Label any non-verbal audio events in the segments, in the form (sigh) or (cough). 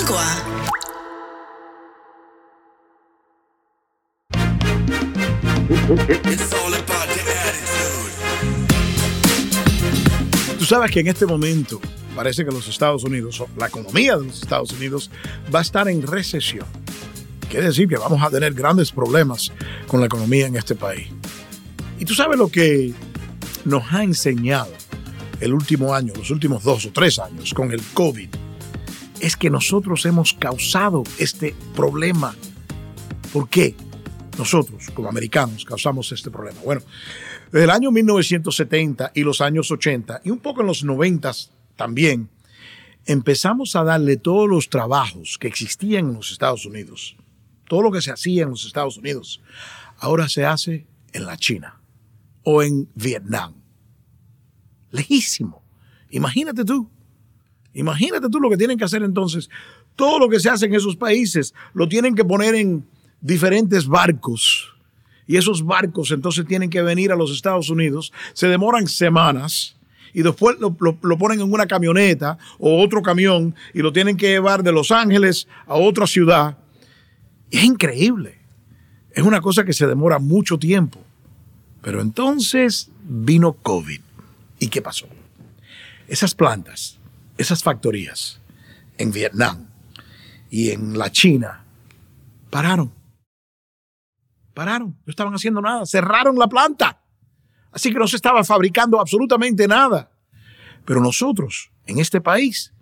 agua. Tú sabes que en este momento parece que los Estados Unidos, la economía de los Estados Unidos, va a estar en recesión. Quiere decir que vamos a tener grandes problemas con la economía en este país. Y tú sabes lo que nos ha enseñado el último año, los últimos dos o tres años con el COVID, es que nosotros hemos causado este problema. ¿Por qué? Nosotros, como americanos, causamos este problema. Bueno, desde el año 1970 y los años 80, y un poco en los 90 también, empezamos a darle todos los trabajos que existían en los Estados Unidos, todo lo que se hacía en los Estados Unidos, ahora se hace en la China o en Vietnam. Lejísimo. Imagínate tú. Imagínate tú lo que tienen que hacer entonces. Todo lo que se hace en esos países lo tienen que poner en diferentes barcos. Y esos barcos entonces tienen que venir a los Estados Unidos. Se demoran semanas y después lo, ponen en una camioneta o otro camión y lo tienen que llevar de Los Ángeles a otra ciudad. es increíble. Es una cosa que se demora mucho tiempo. Pero entonces vino COVID. ¿Y qué pasó? Esas plantas, esas factorías en Vietnam y en la China pararon. Pararon, no estaban haciendo nada, cerraron la planta. Así que no se estaba fabricando absolutamente nada. Pero nosotros, en este país,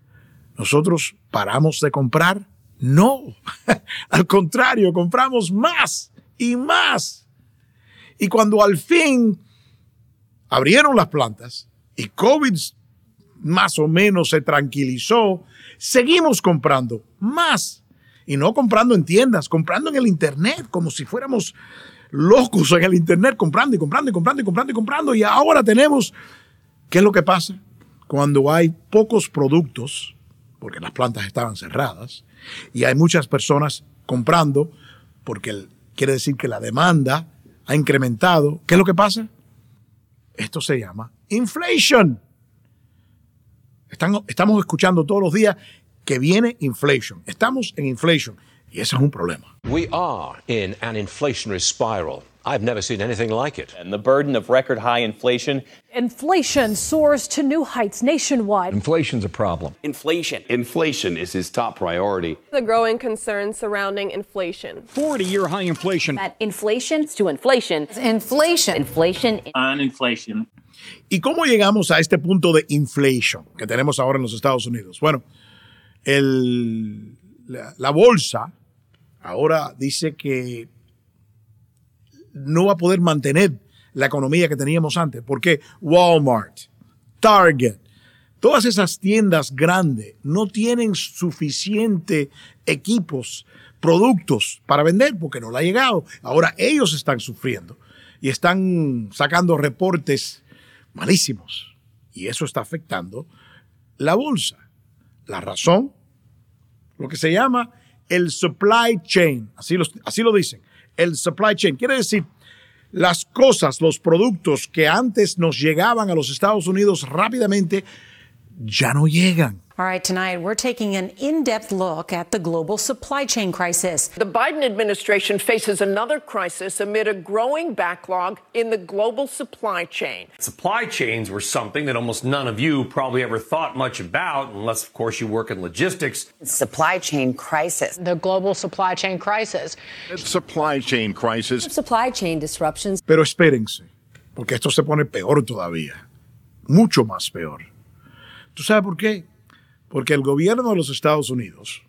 nosotros paramos de comprar. No, (laughs) al contrario, compramos más y más. Y cuando al fin abrieron las plantas y COVID más o menos se tranquilizó, seguimos comprando más. Y no comprando en tiendas, comprando en el Internet, como si fuéramos locos en el Internet, comprando y comprando y comprando y comprando y comprando. Y ahora tenemos, ¿qué es lo que pasa? Cuando hay pocos productos, porque las plantas estaban cerradas, y hay muchas personas comprando, porque quiere decir que la demanda ha incrementado, ¿qué es lo que pasa? Esto se llama inflation. Están, estamos escuchando todos los días que viene inflation. Estamos en inflation y ese es un problema. We are in an inflationary spiral. I've never seen anything like it. And the burden of record high inflation. Inflation soars to new heights nationwide. Inflation's a problem. Inflation. Inflation is his top priority. The growing concerns surrounding inflation. 40 year high inflation. That inflation to inflation. Inflation. Inflation. On inflation. ¿Y cómo llegamos a este punto de inflation que tenemos ahora en los Estados Unidos? Bueno, el, la, la bolsa ahora dice que no va a poder mantener la economía que teníamos antes, porque Walmart, Target, todas esas tiendas grandes no tienen suficiente equipos, productos para vender porque no le ha llegado. Ahora ellos están sufriendo y están sacando reportes malísimos y eso está afectando la bolsa. La razón, lo que se llama el supply chain, así lo, así lo dicen el supply chain. Quiere decir, las cosas, los productos que antes nos llegaban a los Estados Unidos rápidamente, ya no llegan. All right, tonight we're taking an in depth look at the global supply chain crisis. The Biden administration faces another crisis amid a growing backlog in the global supply chain. Supply chains were something that almost none of you probably ever thought much about, unless, of course, you work in logistics. Supply chain crisis. The global supply chain crisis. Supply chain crisis. Supply chain disruptions. Pero espérense, porque esto se pone peor todavía. Mucho más peor. ¿Tú sabes por qué? Porque el gobierno de los Estados Unidos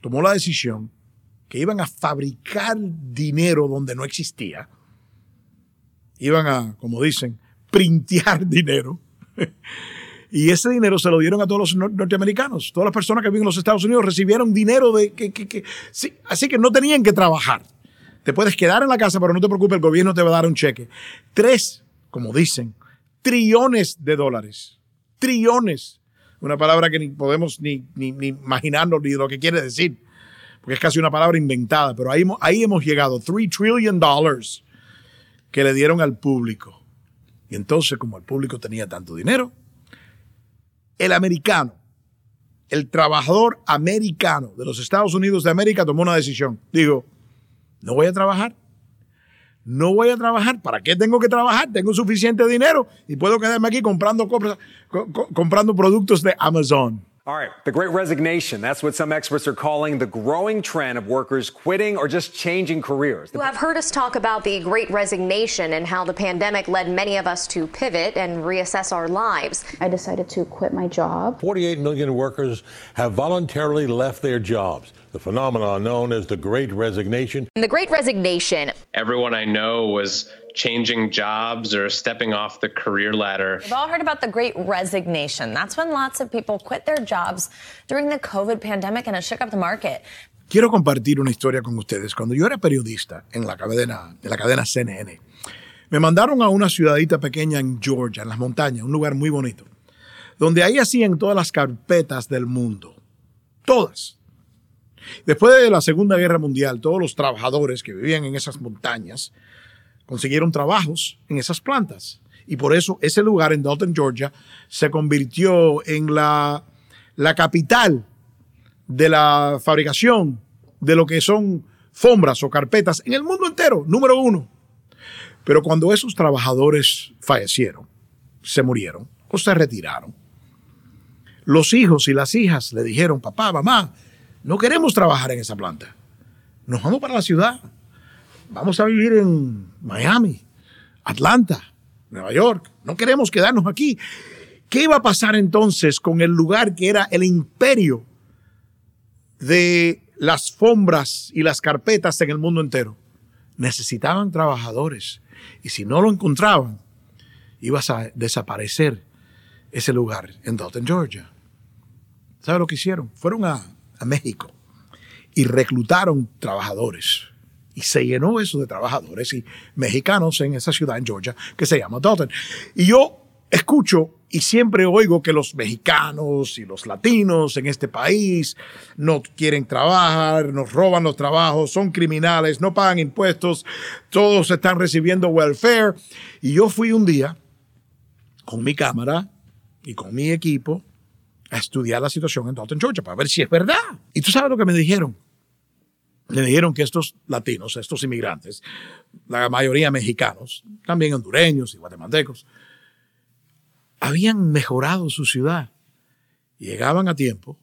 tomó la decisión que iban a fabricar dinero donde no existía. Iban a, como dicen, printear (laughs) dinero. Y ese dinero se lo dieron a todos los norteamericanos. Todas las personas que viven en los Estados Unidos recibieron dinero de que, que, que sí, así que no tenían que trabajar. Te puedes quedar en la casa, pero no te preocupes, el gobierno te va a dar un cheque. Tres, como dicen, trillones de dólares. Trillones una palabra que ni podemos ni, ni, ni, imaginarnos ni lo que quiere decir, porque es casi una palabra inventada, pero ahí, ahí hemos llegado, 3 trillion dollars que le dieron al público. Y entonces, como el público tenía tanto dinero, el americano el trabajador americano de los Estados Unidos de América tomó una decisión. Digo, no voy a trabajar. No voy a trabajar. ¿Para qué tengo que trabajar? Tengo suficiente dinero y puedo quedarme aquí comprando, comprando productos de Amazon. All right, the great resignation. That's what some experts are calling the growing trend of workers quitting or just changing careers. You have heard us talk about the great resignation and how the pandemic led many of us to pivot and reassess our lives. I decided to quit my job. 48 million workers have voluntarily left their jobs. The phenomenon known as the great resignation. The great resignation. Everyone I know was changing jobs or stepping off the career ladder. We've all heard about the great resignation. That's when lots of people quit their jobs during the COVID pandemic and it shook up the market. Quiero compartir una historia con ustedes. Cuando yo era periodista en la cadena, en la cadena CNN, me mandaron a una ciudadita pequeña en Georgia, en las montañas, un lugar muy bonito, donde ahí hacían todas las carpetas del mundo. Todas. Después de la Segunda Guerra Mundial, todos los trabajadores que vivían en esas montañas consiguieron trabajos en esas plantas. Y por eso ese lugar en Dalton, Georgia, se convirtió en la, la capital de la fabricación de lo que son fombras o carpetas en el mundo entero, número uno. Pero cuando esos trabajadores fallecieron, se murieron o se retiraron, los hijos y las hijas le dijeron, papá, mamá, no queremos trabajar en esa planta. Nos vamos para la ciudad vamos a vivir en Miami, Atlanta, Nueva York, no queremos quedarnos aquí. ¿Qué iba a pasar entonces con el lugar que era el imperio de las fombras y las carpetas en el mundo entero? Necesitaban trabajadores y si no lo encontraban, iba a desaparecer ese lugar en Dalton, Georgia. ¿Sabe lo que hicieron? Fueron a, México y reclutaron trabajadores y se llenó eso de trabajadores y mexicanos en esa ciudad en Georgia que se llama Dalton. Y yo escucho y siempre oigo que los mexicanos y los latinos en este país no quieren trabajar, nos roban los trabajos, son criminales, no pagan impuestos, todos están recibiendo welfare. Y yo fui un día con mi cámara y con mi equipo a estudiar la situación en Dalton, Georgia, para ver si es verdad. Y tú sabes lo que me dijeron le dijeron que estos latinos, estos inmigrantes, la mayoría mexicanos, también hondureños y guatemaltecos, habían mejorado su ciudad. Llegaban a tiempo,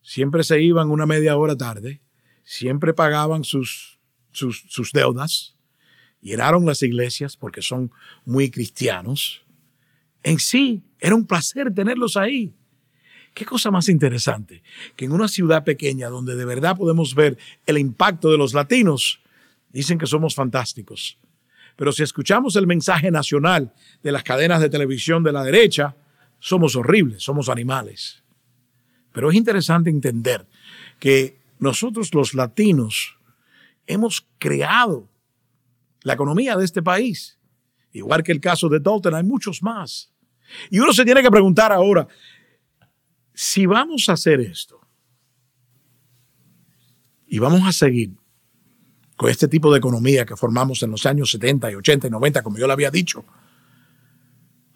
siempre se iban una media hora tarde, siempre pagaban sus, sus, sus deudas, llenaron las iglesias porque son muy cristianos. En sí, era un placer tenerlos ahí. Qué cosa más interesante que en una ciudad pequeña donde de verdad podemos ver el impacto de los latinos, dicen que somos fantásticos. Pero si escuchamos el mensaje nacional de las cadenas de televisión de la derecha, somos horribles, somos animales. Pero es interesante entender que nosotros los latinos hemos creado la economía de este país. Igual que el caso de Dalton, hay muchos más. Y uno se tiene que preguntar ahora, si vamos a hacer esto y vamos a seguir con este tipo de economía que formamos en los años 70 y 80 y 90, como yo le había dicho,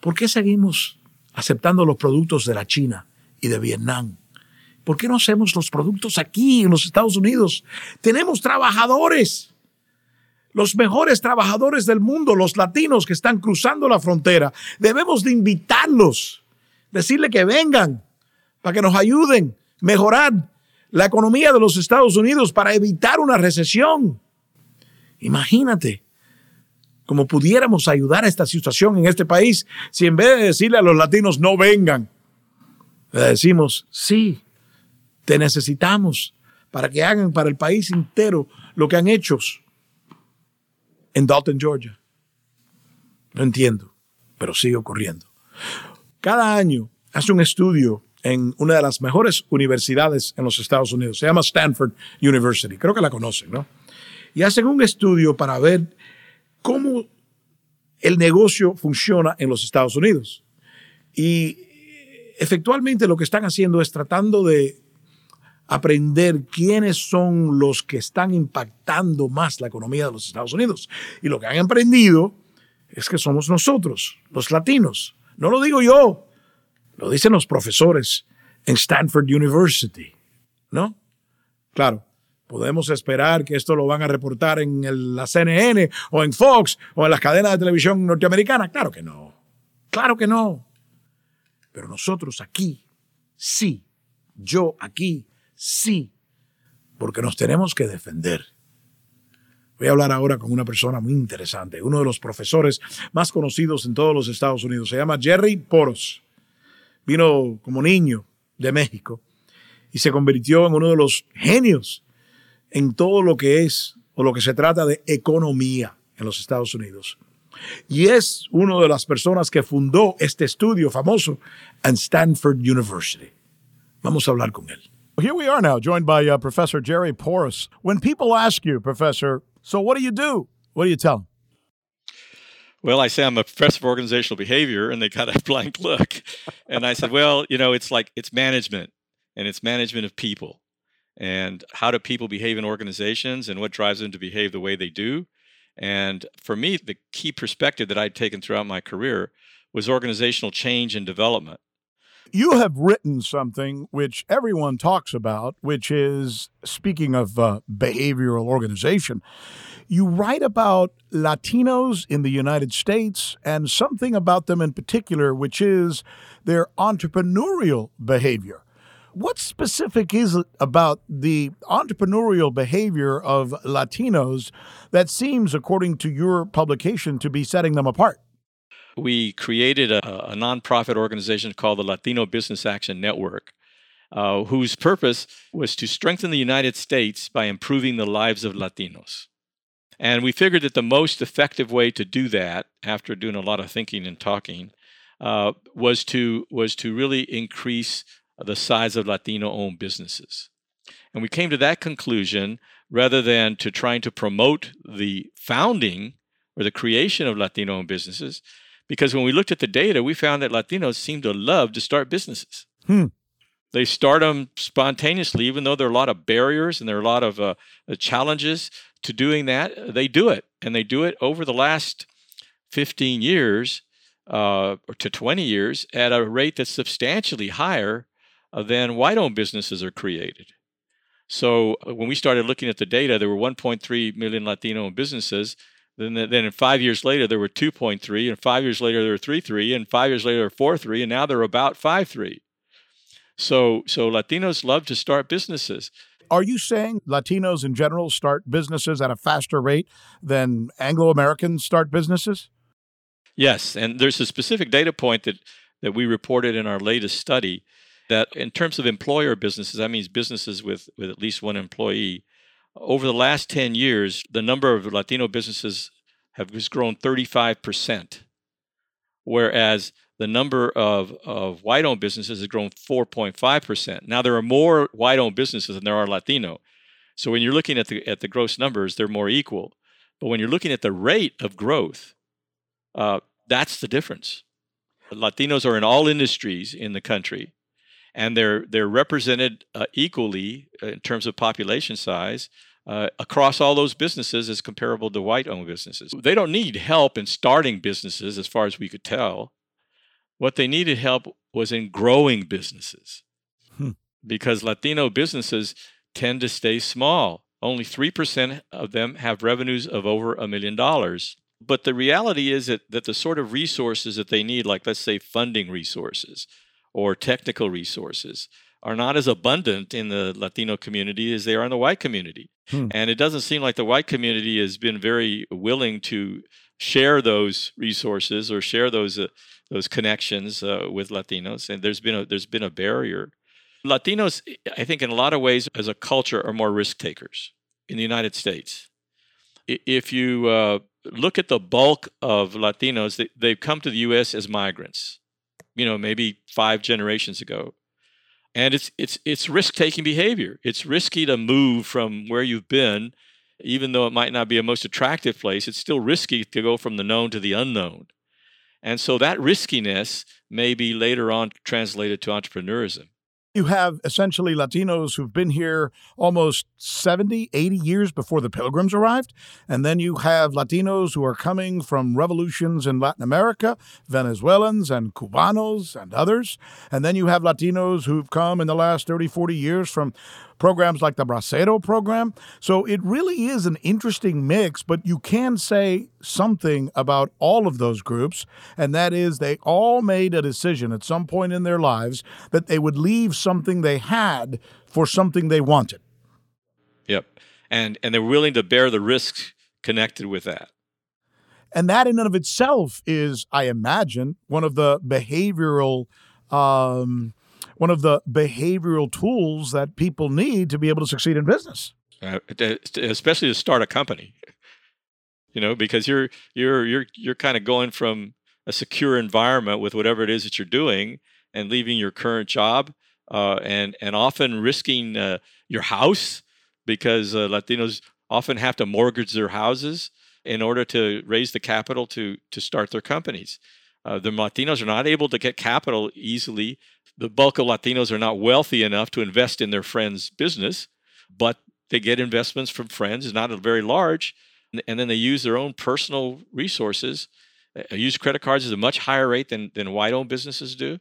¿por qué seguimos aceptando los productos de la China y de Vietnam? ¿Por qué no hacemos los productos aquí en los Estados Unidos? Tenemos trabajadores, los mejores trabajadores del mundo, los latinos que están cruzando la frontera. Debemos de invitarlos, decirle que vengan, para que nos ayuden a mejorar la economía de los Estados Unidos para evitar una recesión. Imagínate cómo pudiéramos ayudar a esta situación en este país si en vez de decirle a los latinos no vengan, le decimos, sí, te necesitamos para que hagan para el país entero lo que han hecho en Dalton, Georgia. No entiendo, pero sigue ocurriendo. Cada año hace un estudio en una de las mejores universidades en los Estados Unidos. Se llama Stanford University. Creo que la conocen, ¿no? Y hacen un estudio para ver cómo el negocio funciona en los Estados Unidos. Y efectivamente lo que están haciendo es tratando de aprender quiénes son los que están impactando más la economía de los Estados Unidos. Y lo que han aprendido es que somos nosotros, los latinos. No lo digo yo, lo dicen los profesores en Stanford University, ¿no? Claro, podemos esperar que esto lo van a reportar en el, la CNN o en Fox o en las cadenas de televisión norteamericanas. Claro que no. Claro que no. Pero nosotros aquí, sí. Yo aquí, sí. Porque nos tenemos que defender. Voy a hablar ahora con una persona muy interesante, uno de los profesores más conocidos en todos los Estados Unidos. Se llama Jerry Poros. Vino como niño de México y se convirtió en uno de los genios en todo lo que es o lo que se trata de economía en los Estados Unidos. Y es una de las personas que fundó este estudio famoso en Stanford University. Vamos a hablar con él. Here we are now, joined by uh, Professor Jerry Porras. When people ask you, Professor, so what do you do? What do you tell them? Well, I say I'm a professor of organizational behavior, and they got a (laughs) blank look. and I said, well, you know, it's like it's management, and it's management of people, and how do people behave in organizations, and what drives them to behave the way they do. And for me, the key perspective that I'd taken throughout my career was organizational change and development. You have written something which everyone talks about, which is speaking of uh, behavioral organization. You write about Latinos in the United States and something about them in particular, which is their entrepreneurial behavior. What specific is it about the entrepreneurial behavior of Latinos that seems, according to your publication, to be setting them apart? We created a, a nonprofit organization called the Latino Business Action Network, uh, whose purpose was to strengthen the United States by improving the lives of Latinos. And we figured that the most effective way to do that, after doing a lot of thinking and talking, uh, was to was to really increase the size of Latino-owned businesses. And we came to that conclusion rather than to trying to promote the founding or the creation of Latino-owned businesses, because when we looked at the data, we found that Latinos seem to love to start businesses. Hmm. They start them spontaneously, even though there are a lot of barriers and there are a lot of uh, challenges to doing that. They do it, and they do it over the last 15 years uh, to 20 years at a rate that's substantially higher uh, than white-owned businesses are created. So uh, when we started looking at the data, there were 1.3 million Latino businesses then, then five years later, there were 2.3, and five years later, there were 3.3, and five years later, 4.3, and now they're about 5.3. So, so Latinos love to start businesses. Are you saying Latinos in general start businesses at a faster rate than Anglo Americans start businesses? Yes, and there's a specific data point that, that we reported in our latest study that in terms of employer businesses, that means businesses with, with at least one employee, over the last 10 years, the number of Latino businesses have just grown 35%, whereas the number of, of white owned businesses has grown 4.5%. Now, there are more white owned businesses than there are Latino. So when you're looking at the, at the gross numbers, they're more equal. But when you're looking at the rate of growth, uh, that's the difference. Latinos are in all industries in the country, and they're they're represented uh, equally in terms of population size uh, across all those businesses as comparable to white-owned businesses. They don't need help in starting businesses, as far as we could tell. What they needed help was in growing businesses, hmm. because Latino businesses tend to stay small. Only three percent of them have revenues of over a million dollars. But the reality is that, that the sort of resources that they need, like let's say funding resources, or technical resources are not as abundant in the Latino community as they are in the white community. Hmm. And it doesn't seem like the white community has been very willing to share those resources or share those uh, those connections uh, with Latinos. And there's been a there's been a barrier. Latinos, I think, in a lot of ways, as a culture, are more risk takers in the United States. If you uh, look at the bulk of Latinos, they, they've come to the U.S. as migrants you know, maybe five generations ago. And it's it's it's risk-taking behavior. It's risky to move from where you've been, even though it might not be a most attractive place. It's still risky to go from the known to the unknown. And so that riskiness may be later on translated to entrepreneurism. You have essentially Latinos who've been here almost 70, 80 years before the Pilgrims arrived. And then you have Latinos who are coming from revolutions in Latin America, Venezuelans and Cubanos and others. And then you have Latinos who've come in the last 30, 40 years from programs like the Bracero program. So it really is an interesting mix, but you can say something about all of those groups, and that is they all made a decision at some point in their lives that they would leave something they had for something they wanted. Yep. And and they're willing to bear the risks connected with that. And that in and of itself is, I imagine, one of the behavioral um, one of the behavioral tools that people need to be able to succeed in business. Uh, especially to start a company. You know, because you're you're you're you're kind of going from a secure environment with whatever it is that you're doing and leaving your current job uh, and and often risking uh, your house because uh, Latinos often have to mortgage their houses in order to raise the capital to to start their companies. Uh, the Latinos are not able to get capital easily the bulk of Latinos are not wealthy enough to invest in their friend's business, but they get investments from friends. Not very large, and then they use their own personal resources. Uh, use credit cards at a much higher rate than than white-owned businesses do.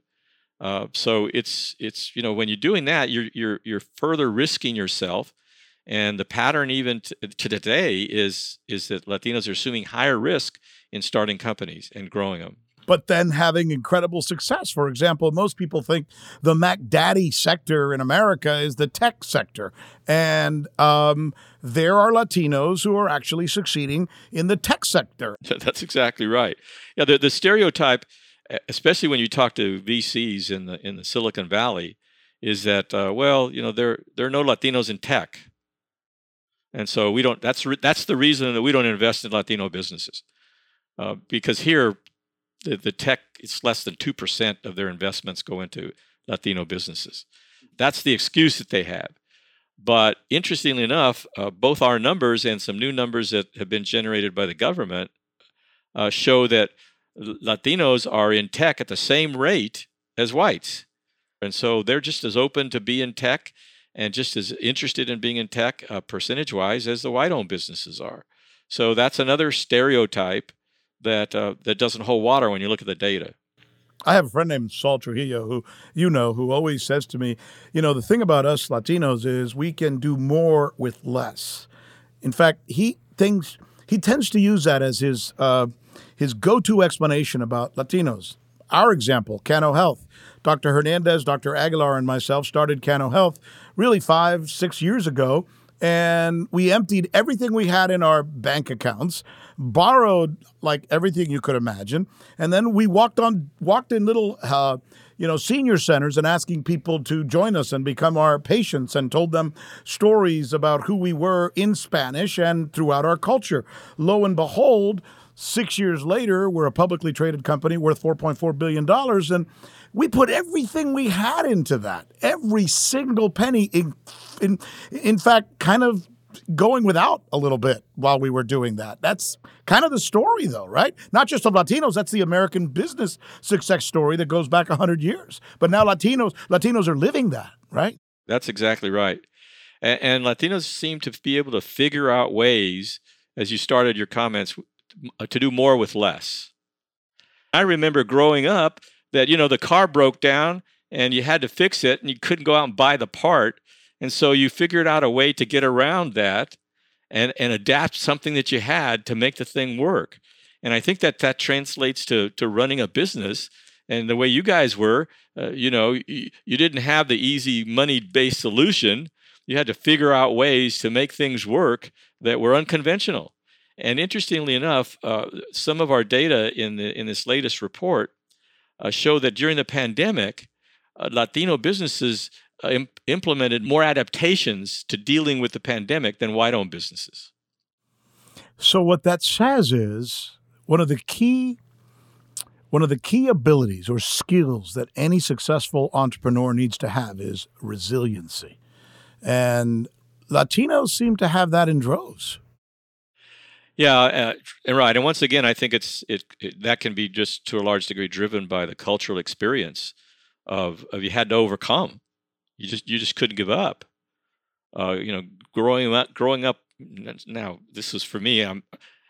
Uh, so it's it's you know when you're doing that, you're you're you're further risking yourself. And the pattern even to, to today is is that Latinos are assuming higher risk in starting companies and growing them but then having incredible success. For example, most people think the Mac Daddy sector in America is the tech sector. And um, there are Latinos who are actually succeeding in the tech sector. (laughs) That's exactly right. Yeah, the, the stereotype, especially when you talk to VCs in the in the Silicon Valley, is that uh, well, you know, there there are no Latinos in tech, and so we don't. That's that's the reason that we don't invest in Latino businesses, uh, because here the, the tech it's less than 2% of their investments go into latino businesses. That's the excuse that they have. But interestingly enough uh, both our numbers and some new numbers that have been generated by the government uh, show that latinos are in tech at the same rate as whites. And so they're just as open to be in tech and just as interested in being in tech uh, percentage wise as the white owned businesses are. So that's another stereotype that uh, that doesn't hold water when you look at the data. I have a friend named Saul Trujillo who you know who always says to me, you know, the thing about us Latinos is we can do more with less. In fact, he thinks he tends to use that as his uh, his go-to explanation about Latinos. Our example, Cano Health. Dr. Hernandez, Dr. Aguilar, and myself started Cano Health really five, six years ago, and we emptied everything we had in our bank accounts borrowed like everything you could imagine, and then we walked on walked in little. Uh, you know, senior centers and asking people to join us and become our patients and told them stories about who we were in Spanish and throughout our culture. Lo and behold, six years later, we're a publicly traded company worth $4.4 billion. And we put everything we had into that, every single penny. In, in, in fact, kind of going without a little bit while we were doing that. That's kind of the story, though, right? Not just of Latinos. That's the American business success story that goes back hundred years. But now Latinos, Latinos are living that, right? That's exactly right. And, and Latinos seem to be able to figure out ways, as you started your comments, to do more with less. I remember growing up that you know the car broke down and you had to fix it and you couldn't go out and buy the part and so you figured out a way to get around that and, and adapt something that you had to make the thing work. And I think that that translates to, to running a business. And the way you guys were, uh, you know, you, you didn't have the easy money based solution. You had to figure out ways to make things work that were unconventional. And interestingly enough, uh, some of our data in, the, in this latest report uh, show that during the pandemic, uh, Latino businesses uh, imp- implemented more adaptations to dealing with the pandemic than white owned businesses. So what that says is one of the key one of the key abilities or skills that any successful entrepreneur needs to have is resiliency. And Latinos seem to have that in droves. Yeah, uh, and right. And once again, I think it's it, it, that can be just to a large degree driven by the cultural experience of of you had to overcome You just you just couldn't give up. Uh, you know, growing up, growing up. Now, this was for me. I'm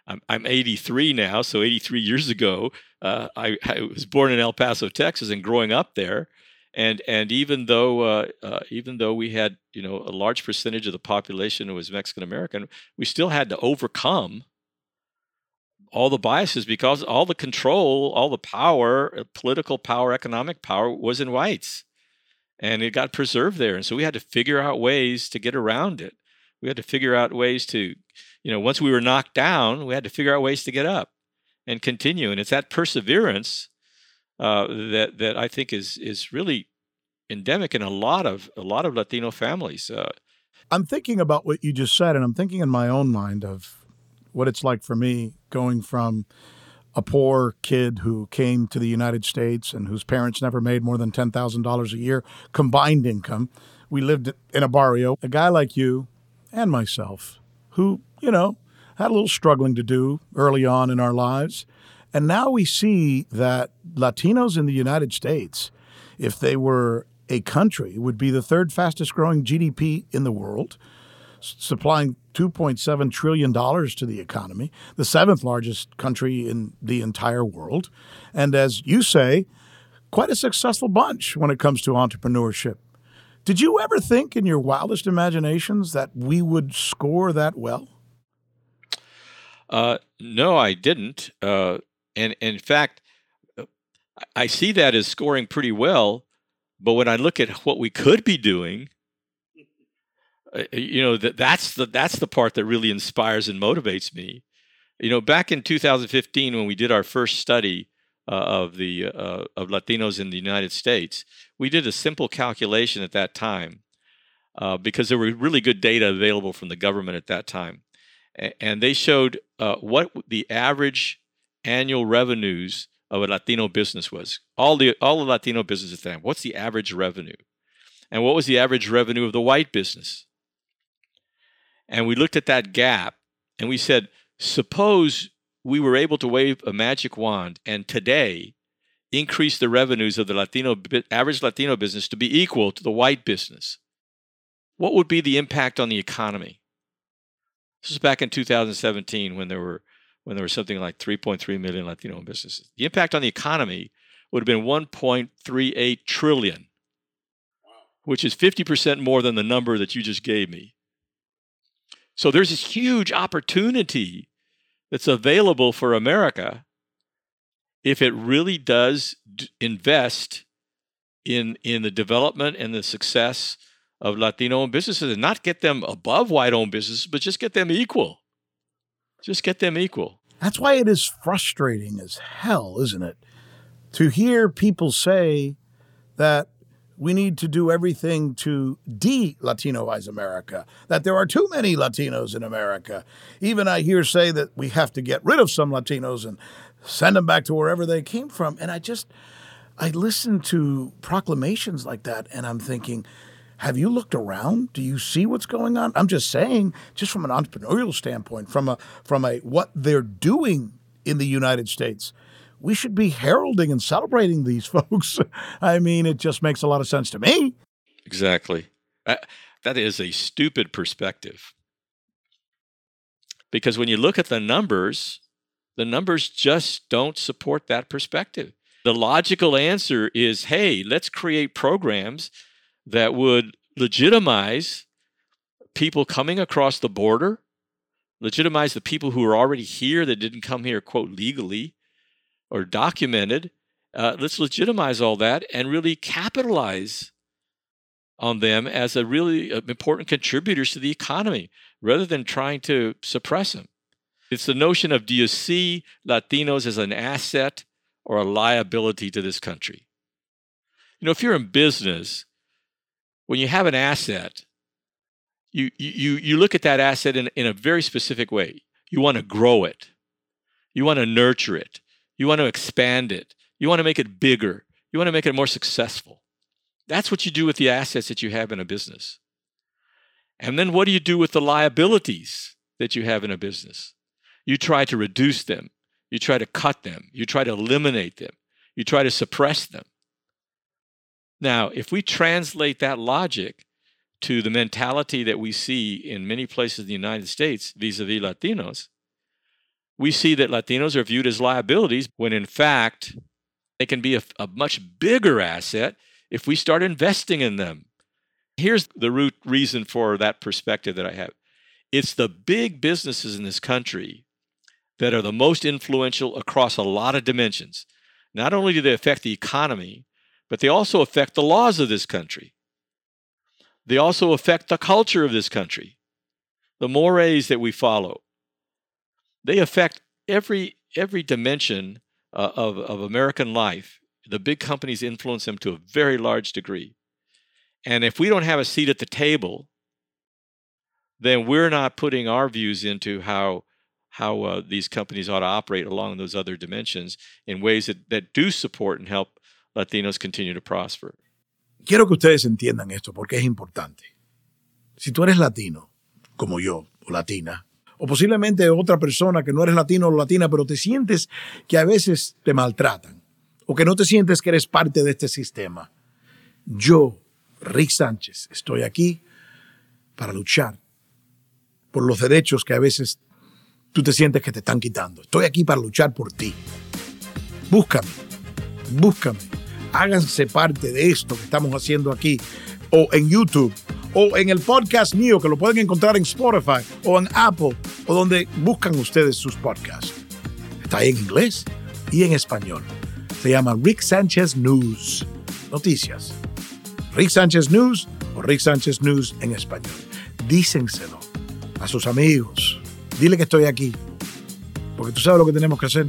I'm, I'm 83 now, so 83 years ago, uh, I, I, was born in El Paso, Texas, and growing up there, and and even though uh, uh, even though we had you know a large percentage of the population was Mexican American, we still had to overcome all the biases because all the control, all the power, uh, political power, economic power was in whites. And it got preserved there. And so we had to figure out ways to get around it. We had to figure out ways to, you know, once we were knocked down, we had to figure out ways to get up and continue. And it's that perseverance uh, that that I think is is really endemic in a lot of a lot of Latino families. Uh, I'm thinking about what you just said, and I'm thinking in my own mind of what it's like for me going from a poor kid who came to the United States and whose parents never made more than $10,000 a year combined income. We lived in a barrio. A guy like you and myself who, you know, had a little struggling to do early on in our lives. And now we see that Latinos in the United States, if they were a country, would be the third fastest growing GDP in the world supplying $2.7 trillion to the economy, the seventh largest country in the entire world. And as you say, quite a successful bunch when it comes to entrepreneurship. Did you ever think in your wildest imaginations that we would score that well? Uh, no, I didn't. Uh, and, and in fact, I see that as scoring pretty well. But when I look at what we could be doing, uh, you know that that's the that's the part that really inspires and motivates me. You know, back in 2015 when we did our first study uh, of the uh, of Latinos in the United States, we did a simple calculation at that time uh, because there were really good data available from the government at that time, and they showed uh, what the average annual revenues of a Latino business was. All the all the Latino businesses at the time. What's the average revenue? And what was the average revenue of the white business? And we looked at that gap and we said, suppose we were able to wave a magic wand and today increase the revenues of the Latino average Latino business to be equal to the white business. What would be the impact on the economy? This was back in 2017 when there were when there was something like 3.3 million Latino businesses. The impact on the economy would have been 1.38 trillion, which is 50% more than the number that you just gave me. So there's this huge opportunity that's available for America if it really does d- invest in in the development and the success of Latino-owned businesses and not get them above white-owned businesses, but just get them equal. Just get them equal. That's why it is frustrating as hell, isn't it? To hear people say that we need to do everything to de Latinoize America, that there are too many Latinos in America. Even I hear say that we have to get rid of some Latinos and send them back to wherever they came from. And I just, I listen to proclamations like that and I'm thinking, have you looked around? Do you see what's going on? I'm just saying, just from an entrepreneurial standpoint, from a from a what they're doing in the United States we should be heralding and celebrating these (laughs) folks. I mean, it just makes a lot of sense to me. Exactly. Uh, that is a stupid perspective. Because when you look at the numbers, the numbers just don't support that perspective. The logical answer is hey, let's create programs that would legitimize people coming across the border, legitimize the people who are already here that didn't come here, quote, legally, or documented, uh, let's legitimize all that and really capitalize on them as a really uh, important contributors to the economy rather than trying to suppress them. It's the notion of do you see Latinos as an asset or a liability to this country? You know, if you're in business, when you have an asset, you, you, you look at that asset in, in a very specific way. You want to grow it, you want to nurture it, you want to expand it. You want to make it bigger. You want to make it more successful. That's what you do with the assets that you have in a business. And then what do you do with the liabilities that you have in a business? You try to reduce them. You try to cut them. You try to eliminate them. You try to suppress them. Now, if we translate that logic to the mentality that we see in many places in the United States vis a vis Latinos, we see that Latinos are viewed as liabilities when in fact they can be a, a, much bigger asset if we start investing in them. Here's the root reason for that perspective that I have it's the big businesses in this country that are the most influential across a lot of dimensions. Not only do they affect the economy, but they also affect the laws of this country. They also affect the culture of this country, the mores that we follow. They affect every every dimension uh, of, of American life. The big companies influence them to a very large degree. And if we don't have a seat at the table, then we're not putting our views into how how uh, these companies ought to operate along those other dimensions in ways that, that do support and help Latinos continue to prosper. Quiero que ustedes entiendan esto porque es importante. Si tú eres latino, como yo, o latina, o posiblemente otra persona que no eres latino o latina, pero te sientes que a veces te maltratan, o que no te sientes que eres parte de este sistema, yo, Rick Sánchez, estoy aquí para luchar por los derechos que a veces tú te sientes que te están quitando. Estoy aquí para luchar por ti. Búscame, búscame. Háganse parte de esto que estamos haciendo aquí, o en YouTube, o en el podcast mío, que lo pueden encontrar en Spotify, o en Apple, o donde buscan ustedes sus podcasts. Está en inglés y en español. Se llama Rick Sánchez News. Noticias. Rick Sánchez News o Rick Sánchez News en español. Dísenselo a sus amigos. Dile que estoy aquí. Porque tú sabes lo que tenemos que hacer.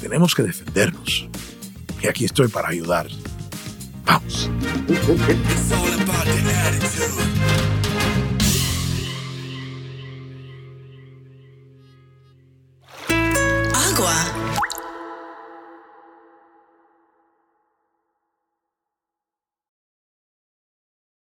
Tenemos que defendernos. Y aquí estoy para ayudar. Vamos.